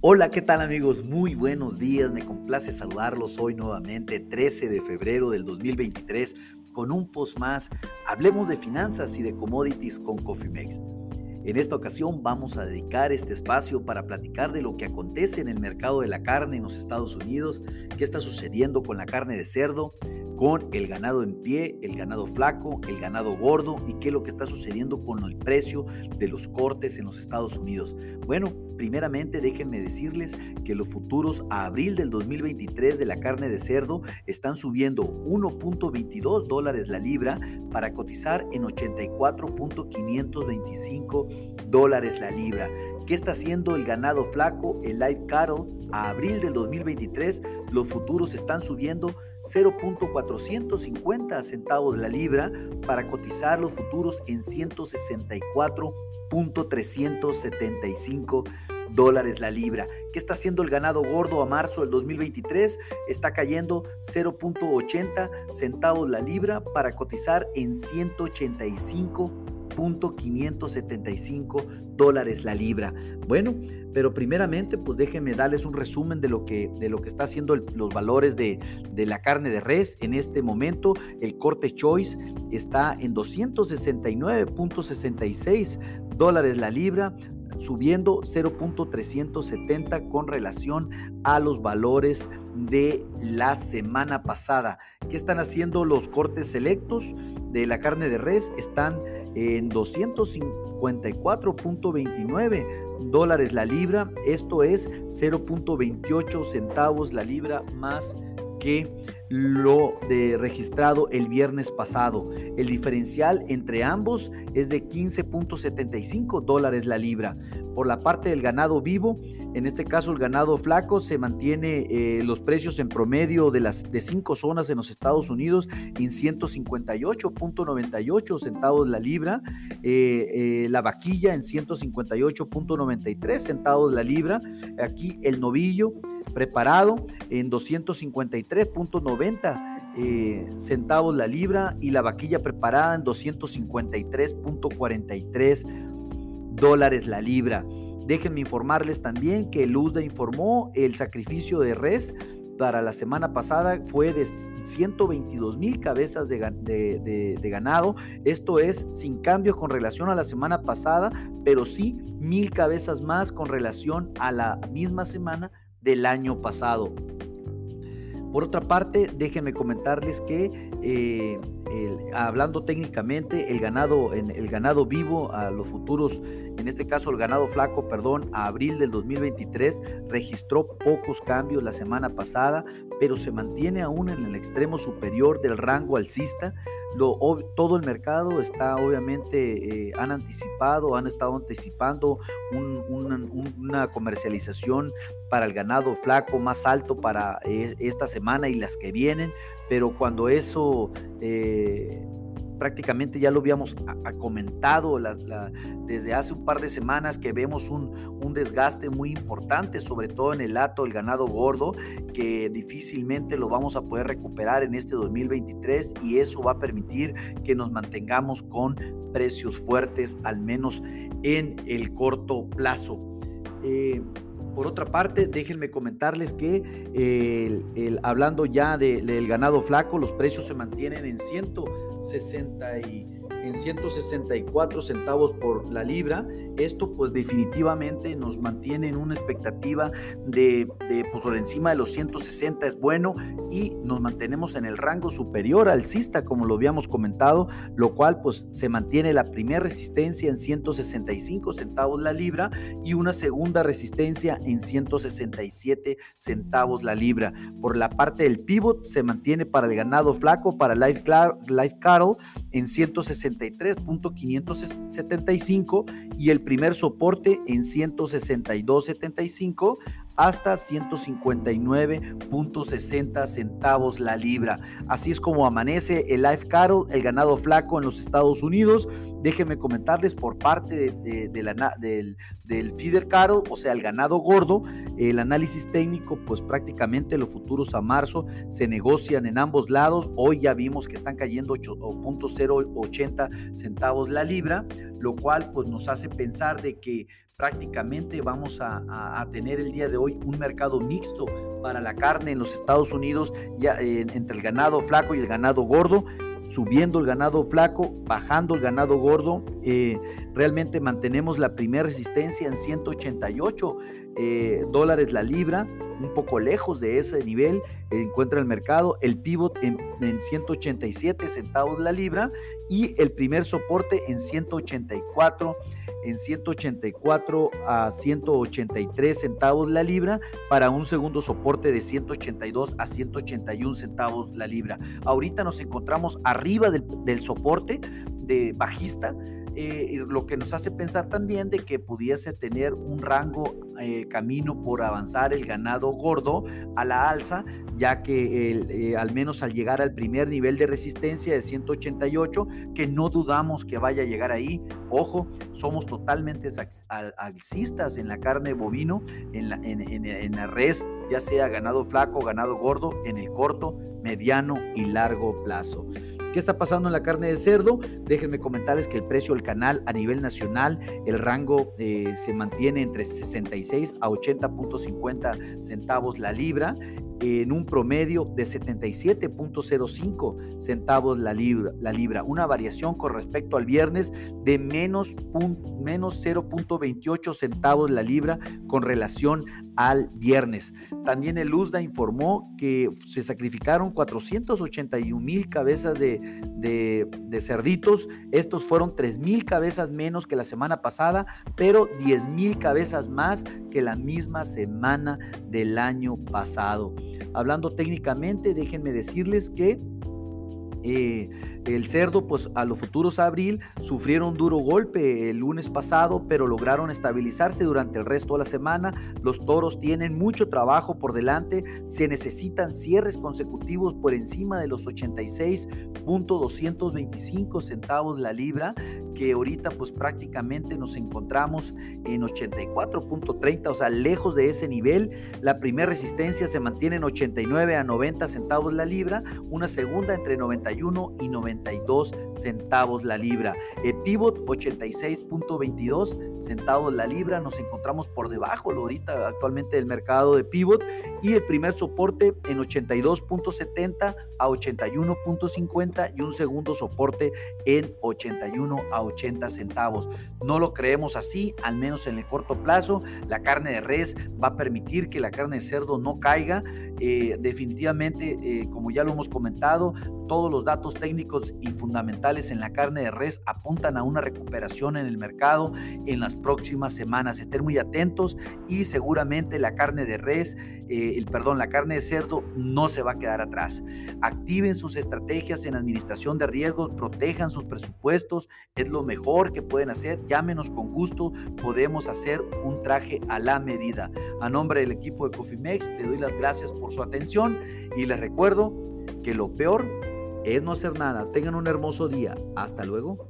Hola, ¿qué tal amigos? Muy buenos días, me complace saludarlos hoy nuevamente, 13 de febrero del 2023, con un post más. Hablemos de finanzas y de commodities con Cofimex. En esta ocasión vamos a dedicar este espacio para platicar de lo que acontece en el mercado de la carne en los Estados Unidos, qué está sucediendo con la carne de cerdo, con el ganado en pie, el ganado flaco, el ganado gordo y qué es lo que está sucediendo con el precio de los cortes en los Estados Unidos. Bueno, primeramente déjenme decirles que los futuros a abril del 2023 de la carne de cerdo están subiendo 1.22 dólares la libra para cotizar en 84.525 dólares la libra. ¿Qué está haciendo el ganado flaco, el live cattle? A abril del 2023 los futuros están subiendo 0.450 centavos la libra para cotizar los futuros en 164.375 dólares la libra. ¿Qué está haciendo el ganado gordo a marzo del 2023? Está cayendo 0.80 centavos la libra para cotizar en 185.575 dólares la libra. Bueno, pero primeramente, pues déjenme darles un resumen de lo que, de lo que está haciendo los valores de, de, la carne de res. En este momento, el corte choice está en 269.66 dólares la libra, subiendo 0.370 con relación a los valores de la semana pasada. ¿Qué están haciendo los cortes selectos de la carne de res? Están en 254.29 dólares la libra. Esto es 0.28 centavos la libra más que lo de registrado el viernes pasado. El diferencial entre ambos es de 15.75 dólares la libra. Por la parte del ganado vivo, en este caso el ganado flaco, se mantiene eh, los precios en promedio de las de cinco zonas en los Estados Unidos en 158.98 centavos la libra. Eh, eh, la vaquilla en 158.93 centavos la libra. Aquí el novillo preparado en 253.90 eh, centavos la libra y la vaquilla preparada en 253.43 dólares la libra. Déjenme informarles también que el USDA informó el sacrificio de res para la semana pasada fue de 122 mil cabezas de, de, ganado. Esto es sin cambio con relación a la semana pasada, pero sí mil cabezas más con relación a la misma semana del año pasado. Por otra parte, déjenme comentarles que eh, hablando técnicamente, el ganado, el ganado vivo a los futuros, en este caso el ganado flaco, perdón, a abril del 2023 registró pocos cambios la semana pasada, pero se mantiene aún en el extremo superior del rango alcista. todo el mercado está obviamente, eh, han anticipado, han estado anticipando una comercialización para el ganado flaco más alto para eh, esta semana y las que vienen, pero cuando eso eh, prácticamente ya lo habíamos comentado desde hace un par de semanas que vemos un, desgaste muy importante, sobre todo en el lato del ganado gordo, que difícilmente lo vamos a poder recuperar en este 2023 y eso va a permitir que nos mantengamos con precios fuertes, al menos en el corto plazo. Eh, por otra parte, déjenme comentarles que hablando ya del ganado flaco, los precios se mantienen en 160 y en 164 centavos por la libra. Esto pues definitivamente nos mantiene en una expectativa de, pues por encima de los 160 es bueno y nos mantenemos en el rango superior alcista como lo habíamos comentado, lo cual pues se mantiene la primera resistencia en 165 centavos la libra y una segunda resistencia en 167 centavos la libra. Por la parte del pivot se mantiene para el ganado flaco, para Life, Life Cattle en 160 163.575 y el primer soporte en 162.75 hasta 159.60 centavos la libra. Así es como amanece el Life Cattle, el ganado flaco en los Estados Unidos. Déjenme comentarles por parte del feeder cattle, o sea, el ganado gordo, el análisis técnico, pues prácticamente los futuros a marzo se negocian en ambos lados. Hoy ya vimos que están cayendo 8.080 centavos la libra. lo cual pues nos hace pensar de que prácticamente vamos a, tener el día de hoy un mercado mixto para la carne en los Estados Unidos, ya, entre el ganado flaco y el ganado gordo subiendo el ganado flaco, bajando el ganado gordo. Eh, realmente mantenemos la primera resistencia en 188 eh, dólares la libra, un poco lejos de ese nivel encuentra el mercado, el pivot en, 187 centavos la libra y el primer soporte en 184 en 184 a 183 centavos la libra para un segundo soporte de 182 a 181 centavos la libra. Ahorita nos encontramos arriba del, del soporte de bajista eh, lo que nos hace pensar también de que pudiese tener un rango eh, camino por avanzar el ganado gordo a la alza, ya que eh, al menos al llegar al primer nivel de resistencia de 188, que no dudamos que vaya a llegar ahí, ojo, somos totalmente alcistas en la carne bovino, en la, en la res, ya sea ganado flaco, ganado gordo, en el corto, mediano y largo plazo. ¿Qué está pasando en la carne de cerdo? Déjenme comentarles que el precio del canal a nivel nacional, el rango eh, se mantiene entre 66 a 80.50 centavos la libra en un promedio de 77.05 centavos la libra, la libra, una variación con respecto al viernes de menos, menos 0.28 centavos la libra con relación al viernes. También el USDA informó que se sacrificaron 481 mil cabezas de, de, cerditos. Estos fueron 3 mil cabezas menos que la semana pasada, pero 10 mil cabezas más que la misma semana del año pasado. Hablando técnicamente, déjenme decirles que eh, el cerdo, pues a los futuros abril sufrieron duro golpe el lunes pasado, pero lograron estabilizarse durante el resto de la semana. Los toros tienen mucho trabajo por delante, se necesitan cierres consecutivos por encima de los 86.225 centavos la libra, que ahorita pues prácticamente nos encontramos en 84.30, o sea, lejos de ese nivel. La primera resistencia se mantiene en 89 a 90 centavos la libra, una segunda entre 91 y 90 centavos la libra. El pivot 86.22 centavos la libra. Nos encontramos por debajo ahorita actualmente del mercado de pivot y el primer soporte en 82.70 a 81.50 y un segundo soporte en 81 a 80 centavos. No lo creemos así, al menos en el corto plazo. La carne de res va a permitir que la carne de cerdo no caiga. Eh, definitivamente, eh, como ya lo hemos comentado, todos los datos técnicos y fundamentales en la carne de res apuntan a una recuperación en el mercado en las próximas semanas. Estén muy atentos y seguramente la carne de res, eh, el perdón, la carne de cerdo no se va a quedar atrás. Activen sus estrategias en administración de riesgos, protejan sus presupuestos, es lo mejor que pueden hacer. Llámenos con gusto, podemos hacer un traje a la medida. A nombre del equipo de Cofimex, le doy las gracias por su atención y les recuerdo que lo peor es no hacer nada. Tengan un hermoso día. Hasta luego.